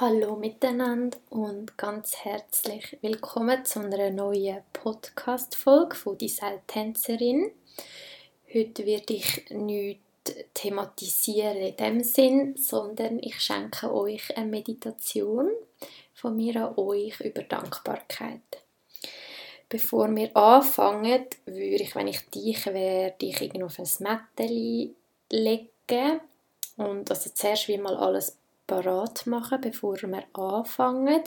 Hallo miteinander und ganz herzlich willkommen zu einer neuen Podcast-Folge von «Die Tänzerin». Heute werde ich nichts thematisieren in dem Sinn, sondern ich schenke euch eine Meditation von mir an euch über Dankbarkeit. Bevor wir anfangen, würde ich, wenn ich dich wäre, dich irgendwo auf ein Mätteli legen und also zuerst wie mal alles parat machen, bevor wir anfangen.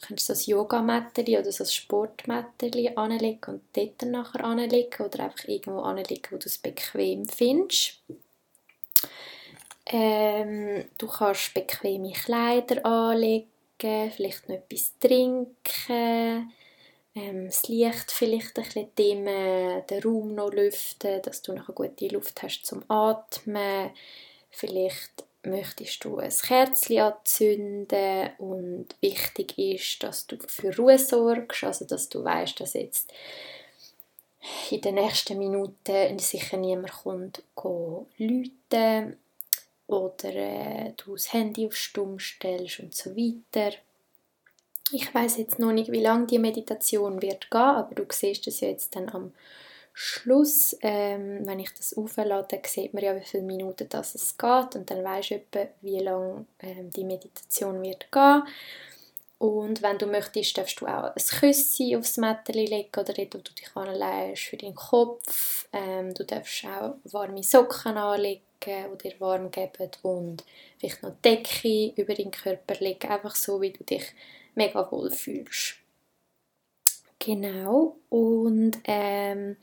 Du kannst das Yoga-Mätteli oder das Sportmätteli anlegen und dort nachher anlegen oder einfach irgendwo anlegen, wo du es bequem findest. Ähm, du kannst bequeme Kleider anlegen, vielleicht noch etwas trinken, ähm, das Licht vielleicht ein bisschen dimmen, den Raum noch lüften, dass du noch eine gute Luft hast zum Atmen. Vielleicht möchtest du ein Kerzchen anzünden und wichtig ist, dass du für Ruhe sorgst, also dass du weißt, dass jetzt in den nächsten Minuten sicher niemand kommt läuten oder äh, du das Handy auf Stumm stellst und so weiter. Ich weiß jetzt noch nicht, wie lange die Meditation wird gehen, aber du siehst es ja jetzt dann am Schluss, ähm, wenn ich das auflade, sieht man ja, wie viele Minuten das es geht und dann weisst du wie lange ähm, die Meditation wird gehen. Und wenn du möchtest, darfst du auch ein Küsschen aufs Mätteli legen oder dort, wo du dich anlegst, für deinen Kopf. Ähm, du darfst auch warme Socken anlegen, die dir warm geben und vielleicht noch Decke über deinen Körper legen, einfach so, wie du dich mega wohl fühlst. Genau. Und ähm,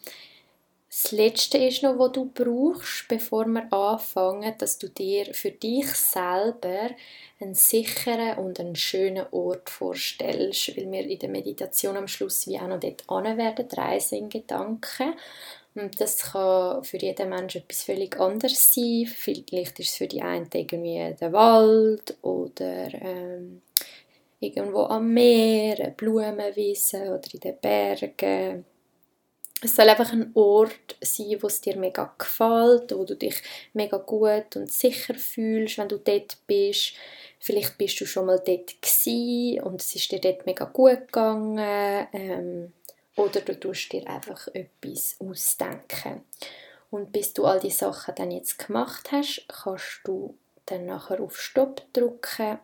das Letzte ist noch, was du brauchst, bevor wir anfangen, dass du dir für dich selber einen sicheren und einen schönen Ort vorstellst, weil wir in der Meditation am Schluss wie auch noch dort werden, reisen in Gedanken. Und das kann für jeden Menschen etwas völlig anderes sein. Vielleicht ist es für die einen irgendwie der Wald oder ähm, irgendwo am Meer, eine Blumenwiese oder in den Bergen. Es soll einfach ein Ort sein, wo es dir mega gefällt, wo du dich mega gut und sicher fühlst, wenn du dort bist. Vielleicht bist du schon mal dort gewesen und es ist dir dort mega gut gegangen. Ähm, oder du tust dir einfach etwas ausdenken. Und bis du all die Sachen dann jetzt gemacht hast, kannst du dann nachher auf Stopp drücken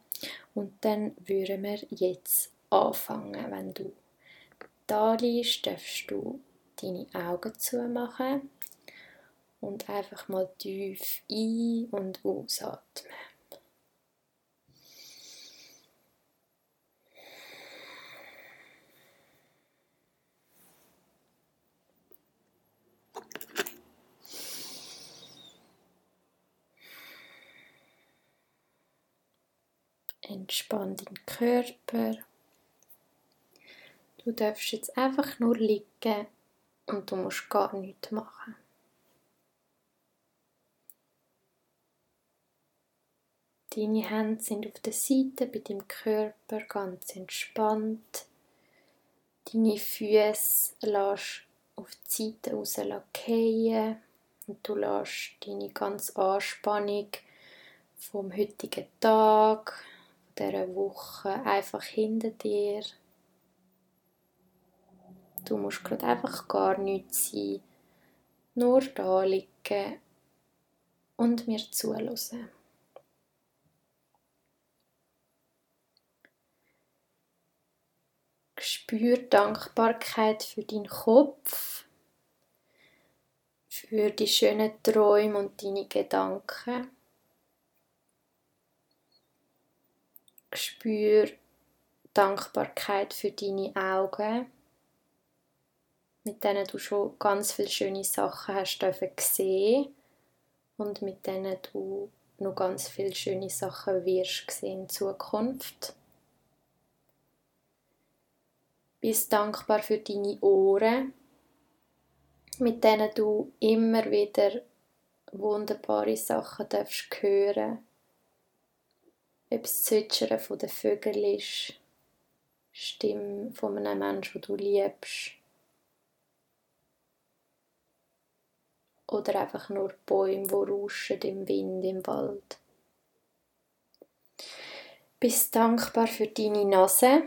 und dann würden wir jetzt anfangen. Wenn du da liegst, darfst du deine Augen zumachen und einfach mal tief ein- und ausatmen. Entspann deinen Körper. Du darfst jetzt einfach nur liegen und du musst gar nichts machen. Deine Hände sind auf der Seite bei deinem Körper ganz entspannt. Deine Füße lässt auf die Seite raus fallen und du lässt deine ganze Anspannung vom heutigen Tag, dieser Woche einfach hinter dir. Du musst gerade einfach gar nichts sein, nur da liegen und mir zuhören. Spür Dankbarkeit für deinen Kopf, für die schönen Träume und deine Gedanken. Spür Dankbarkeit für deine Augen, mit denen du schon ganz viele schöne Sachen hast gesehen und mit denen du noch ganz viele schöne Sachen wirst sehen in Zukunft. Bist dankbar für deine Ohren, mit denen du immer wieder wunderbare Sachen darfst hören ob es Zwitschern von den Vögeln ist, Stimme von einem Menschen, den du liebst, oder einfach nur Bäume, die rauschen im Wind im Wald. Bist dankbar für deine Nase,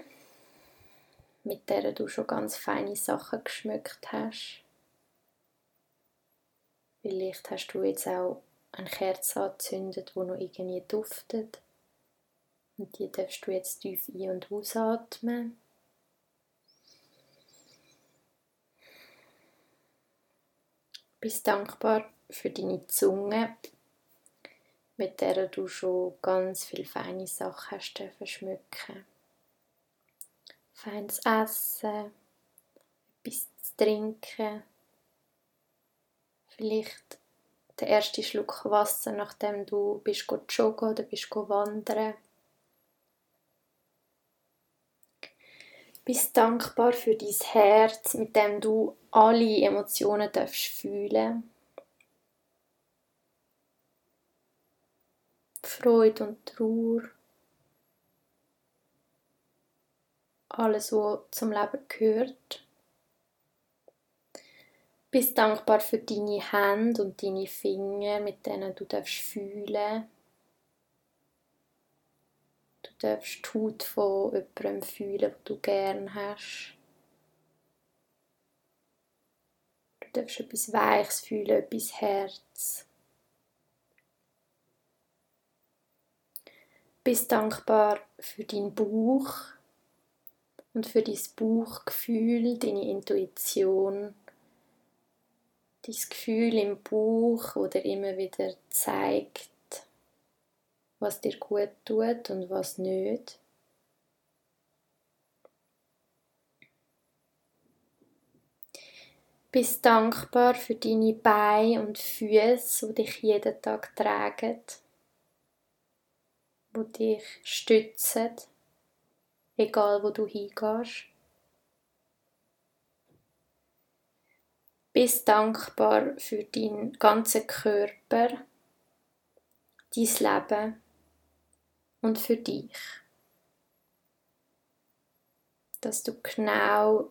mit der du schon ganz feine Sachen geschmückt hast. Vielleicht hast du jetzt auch eine Kerze angezündet, die noch irgendwie duftet. Und die darfst du jetzt tief ein- und ausatmen. Bist dankbar für deine Zunge, mit der du schon ganz viele feine Sachen hast schmücken. Feines Essen, etwas zu trinken, vielleicht der erste Schluck Wasser, nachdem du bist joggen oder bist wandern. Bist dankbar für dein Herz, mit dem du alle Emotionen darfst fühlen. Freude und Trauer. Alles, was zum Leben gehört. Bist dankbar für deine Hände und deine Finger, mit denen du darfst fühlen. Du darfst die Haut von jemandem fühlen, den du gern hast. Du darfst etwas Weiches fühlen, etwas Herz. Bist dankbar für deinen Bauch und für dein Bauchgefühl, deine Intuition dein Gefühl im Bauch oder immer wieder zeigt, was dir gut tut und was nicht. Bist dankbar für deine Beine und Füße, die dich jeden Tag tragen, die dich stützen, egal wo du hingehst. Bist dankbar für deinen ganzen Körper, dein Leben und für dich. Dass du genau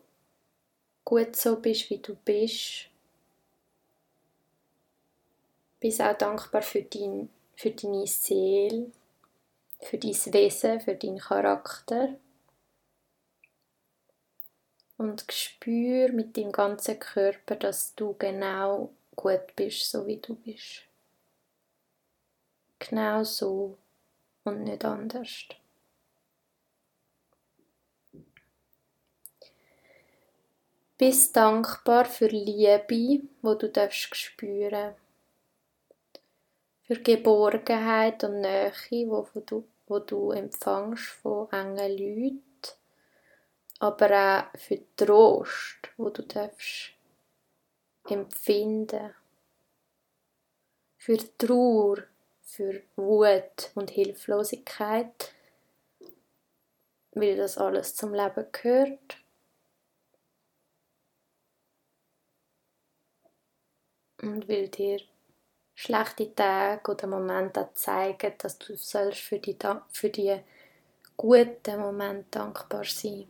gut so bist, wie du bist. Bist auch dankbar für, dein, für deine Seele, für dein Wesen, für deinen Charakter und spür mit deinem ganzen Körper, dass du genau gut bist, so wie du bist. Genau so und nicht anders. Bist dankbar für Liebe, wo du darfst spüren. Für Geborgenheit und Nähe, wo du, wo du empfangst von engen Leuten aber auch für Trost, wo du darfst empfinden, für Trauer, für Wut und Hilflosigkeit, weil das alles zum Leben gehört. Und will dir schlechte Tage oder Momente zeigen, dass du sollst für die, für die guten Momente dankbar sein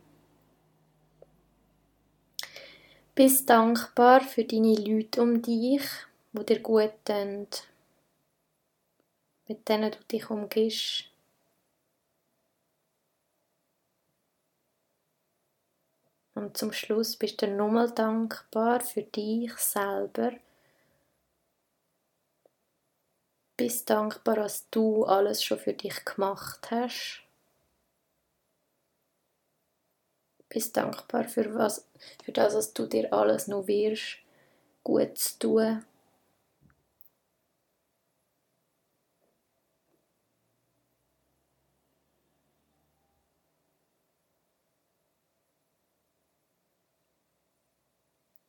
bist dankbar für deine Leute um dich, wo dir gut tun, mit denen du dich umgibst. Und zum Schluss bist du nochmal dankbar für dich selber. Bist dankbar, dass du alles schon für dich gemacht hast. bist dankbar für, was, für das, was du dir alles noch wirst, gut zu tun.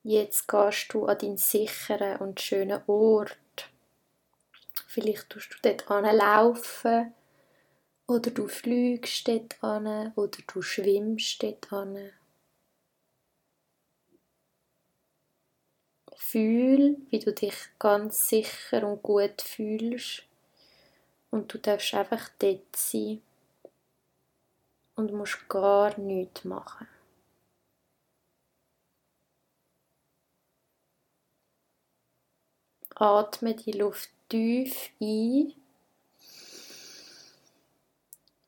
Jetzt gehst du an deinen sicheren und schönen Ort. Vielleicht tust du dort laufen oder du fliegst dort an oder du schwimmst dort an. Fühl, wie du dich ganz sicher und gut fühlst. Und du darfst einfach dort sein und musst gar nichts machen. Atme die Luft tief ein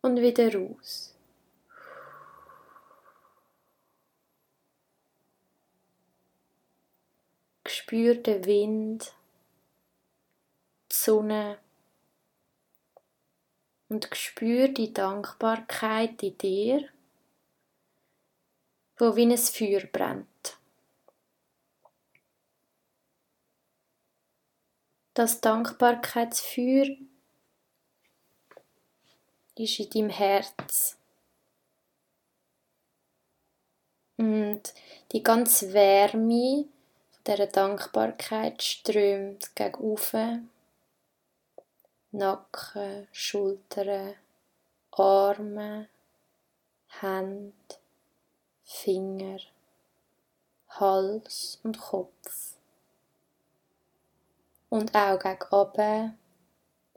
und wieder raus. Spür den Wind, die Sonne und spür die Dankbarkeit in dir, wo wie ein Feuer brennt. Das Dankbarkeitsfeuer ist in deinem Herz. Und die ganze Wärme dieser Dankbarkeit strömt gegen oben. Nacken, Schultern, Arme, Hände, Finger, Hals und Kopf. Und auch gegen oben,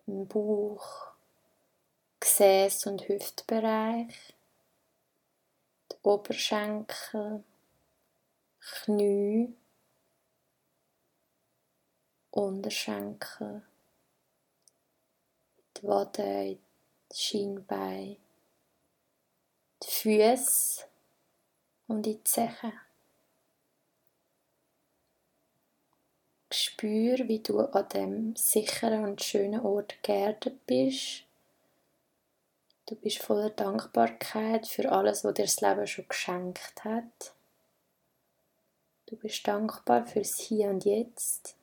im Bauch, Gesäß- und Hüftbereich, die Oberschenkel, Knie, Unterschenkel, die Wade, die Schienbein, die Füße und die Zehen. Spür, wie du an dem sicheren und schönen Ort geerdet bist. Du bist voller Dankbarkeit für alles, was dir das Leben schon geschenkt hat. Du bist dankbar fürs Hier und Jetzt.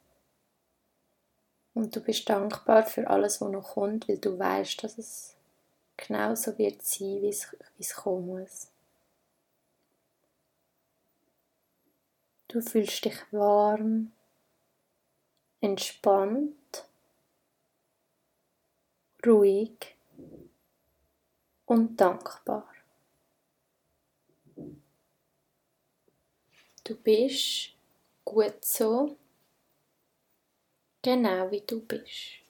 Und du bist dankbar für alles, was noch kommt, weil du weißt, dass es genauso wird sein, wie es, wie es kommen muss. Du fühlst dich warm, entspannt, ruhig und dankbar. Du bist gut so, genau wie du bist.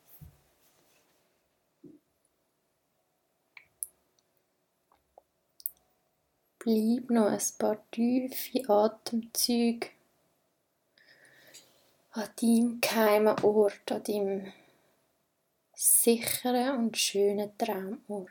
Bleib noch ein paar tiefe Atemzüge an deinem geheimen Ort, an deinem sicheren und schönen Traumort.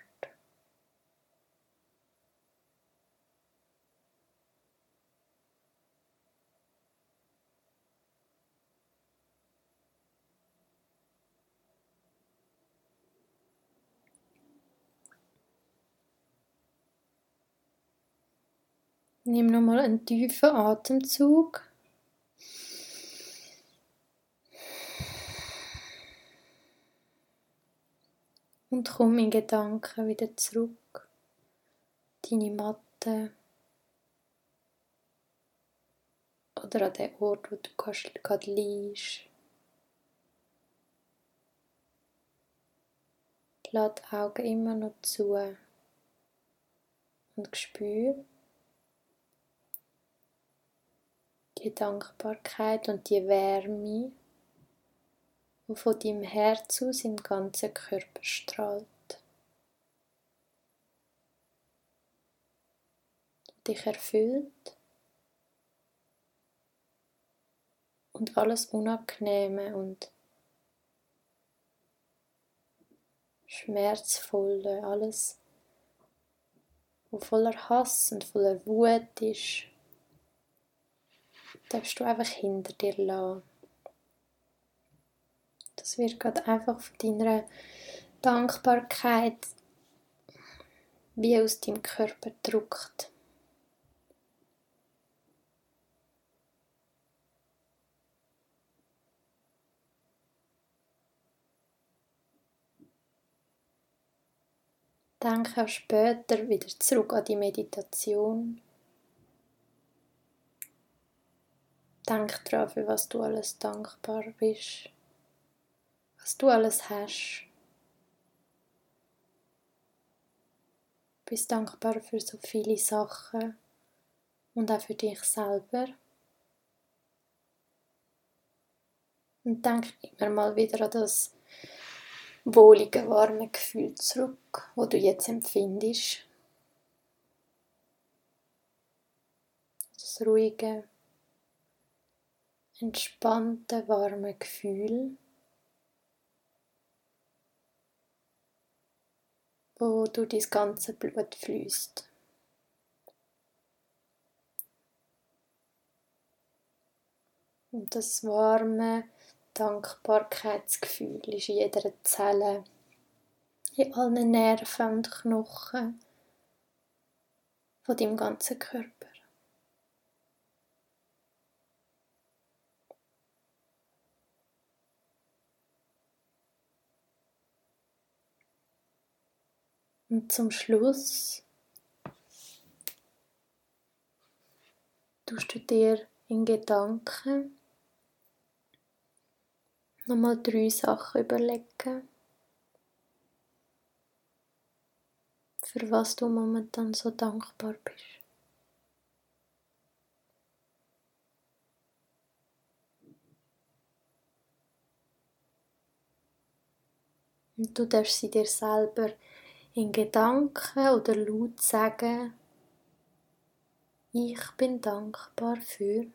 Nimm nochmal einen tiefen Atemzug. Und komm in Gedanken wieder zurück. Deine Matte. Oder an den Ort, wo du gerade liegst. Lass die Augen immer noch zu und spür, die Dankbarkeit und die Wärme, die von deinem Herz aus im ganzen Körper strahlt. Dich erfüllt und alles Unangenehme und Schmerzvolle, alles, was voller Hass und voller Wut ist, darfst du einfach hinter dir lassen. Das wird gerade einfach von deiner Dankbarkeit wie aus deinem Körper druckt. Denke auch später wieder zurück an die Meditation Denk daran, für was du alles dankbar bist, was du alles hast. Bist dankbar für so viele Sachen und auch für dich selber. Und denk immer mal wieder an das wohlige, warme Gefühl zurück, wo du jetzt empfindest. Das ruhige, entspannte, warme Gefühl, wo durch dein ganze Blut fließt. Und das warme Dankbarkeitsgefühl ist in jeder Zelle, in allen Nerven und Knochen von deinem ganzen Körper. Und zum Schluss tust du dir in Gedanken nochmal drei Sachen überlegen, für was du momentan so dankbar bist. Und du darfst sie dir selber in Gedanken oder laut sagen, ich bin dankbar für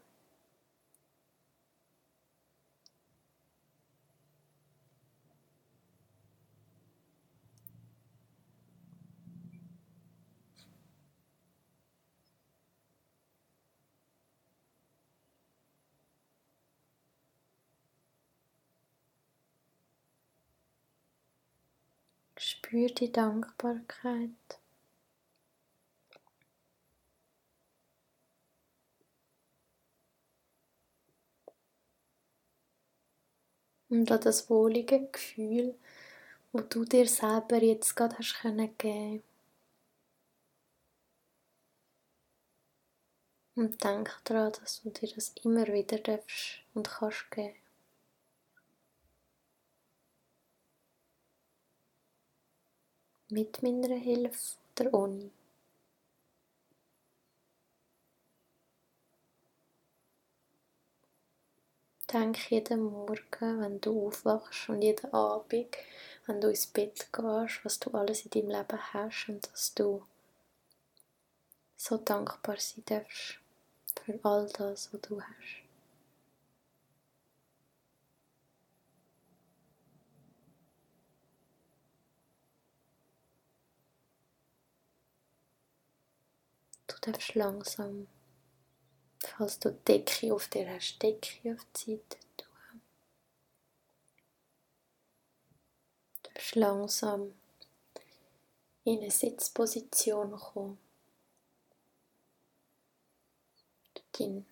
Spür die Dankbarkeit. Und an das wohlige Gefühl, wo du dir selber jetzt gerade hast können geben. Und denk daran, dass du dir das immer wieder darfst und kannst geben. Mit meiner Hilfe oder ohne. Denk jeden Morgen, wenn du aufwachst und jeden Abend, wenn du ins Bett gehst, was du alles in deinem Leben hast und dass du so dankbar sein darfst für all das, was du hast. Du darfst langsam, falls du die Decke auf dir hast, Decke auf die Seite tun. Du darfst langsam in eine Sitzposition kommen. Deinen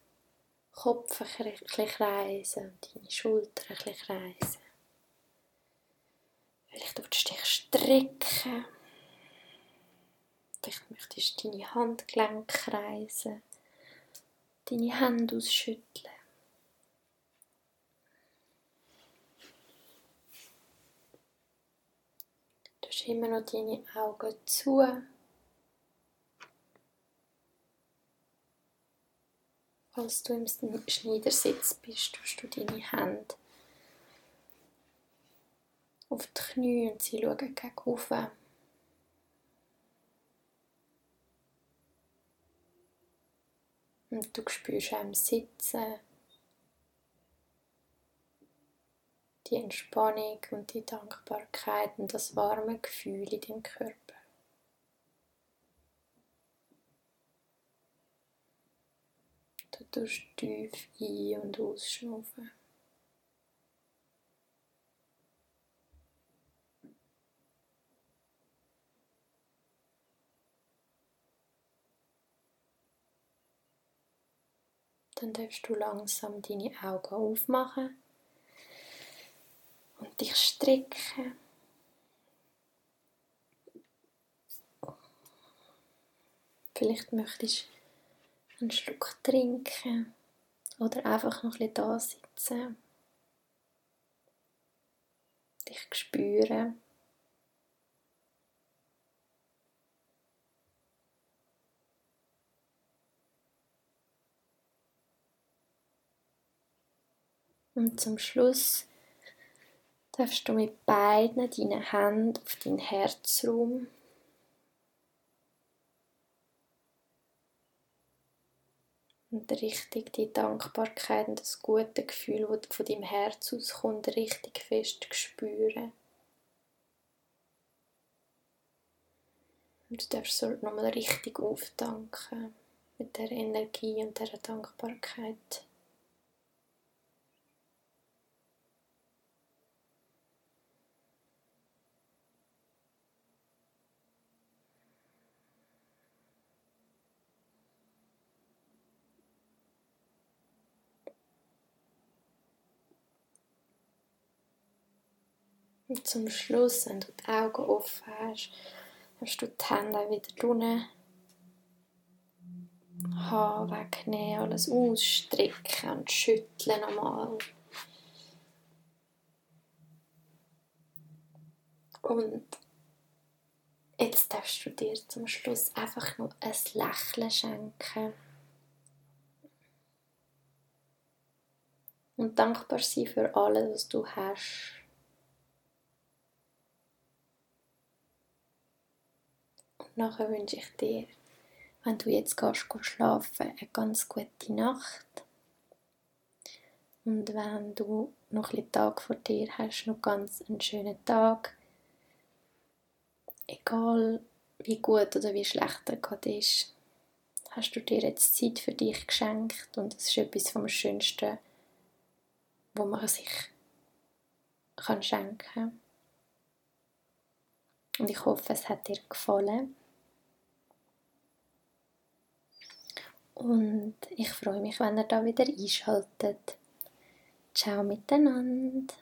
Kopf ein bisschen kreisen deine Schultern ein bisschen kreisen. Vielleicht willst du dich strecken. Vielleicht möchtest du deine Handgelenke kreisen, deine Hände ausschütteln. Du hast immer noch deine Augen zu. Als du im Schneidersitz bist, tust du deine Hände auf die Knie und sie schauen gegen Und du spürst auch im Sitzen die Entspannung und die Dankbarkeit und das warme Gefühl in deinem Körper. Du tust tief ein- und ausschnaufen. Dann darfst du langsam deine Augen aufmachen und dich strecken. Vielleicht möchtest du einen Schluck trinken oder einfach noch ein bisschen da sitzen. Dich spüren. Und zum Schluss darfst du mit beiden deinen Händen auf deinen Herzraum und richtig die Dankbarkeit und das gute Gefühl, das von deinem Herz auskommt, richtig fest spüren. Und du darfst so nochmal richtig auftanken mit der Energie und der Dankbarkeit. Und zum Schluss, wenn du die Augen offen hast, darfst du die Hände wieder unten Haar wegnehmen, alles ausstrecken und schütteln nochmal. Und jetzt darfst du dir zum Schluss einfach nur ein Lächeln schenken. Und dankbar sein für alles, was du hast. Nachher wünsche ich dir, wenn du jetzt gehst, gehst schlafen, eine ganz gute Nacht. Und wenn du noch ein Tag vor dir hast, noch ganz einen schönen Tag. Egal wie gut oder wie schlecht er gerade ist, hast du dir jetzt Zeit für dich geschenkt und es ist etwas vom Schönsten, wo man sich kann schenken kann. Und ich hoffe, es hat dir gefallen. Und ich freue mich, wenn ihr da wieder einschaltet. Ciao miteinander.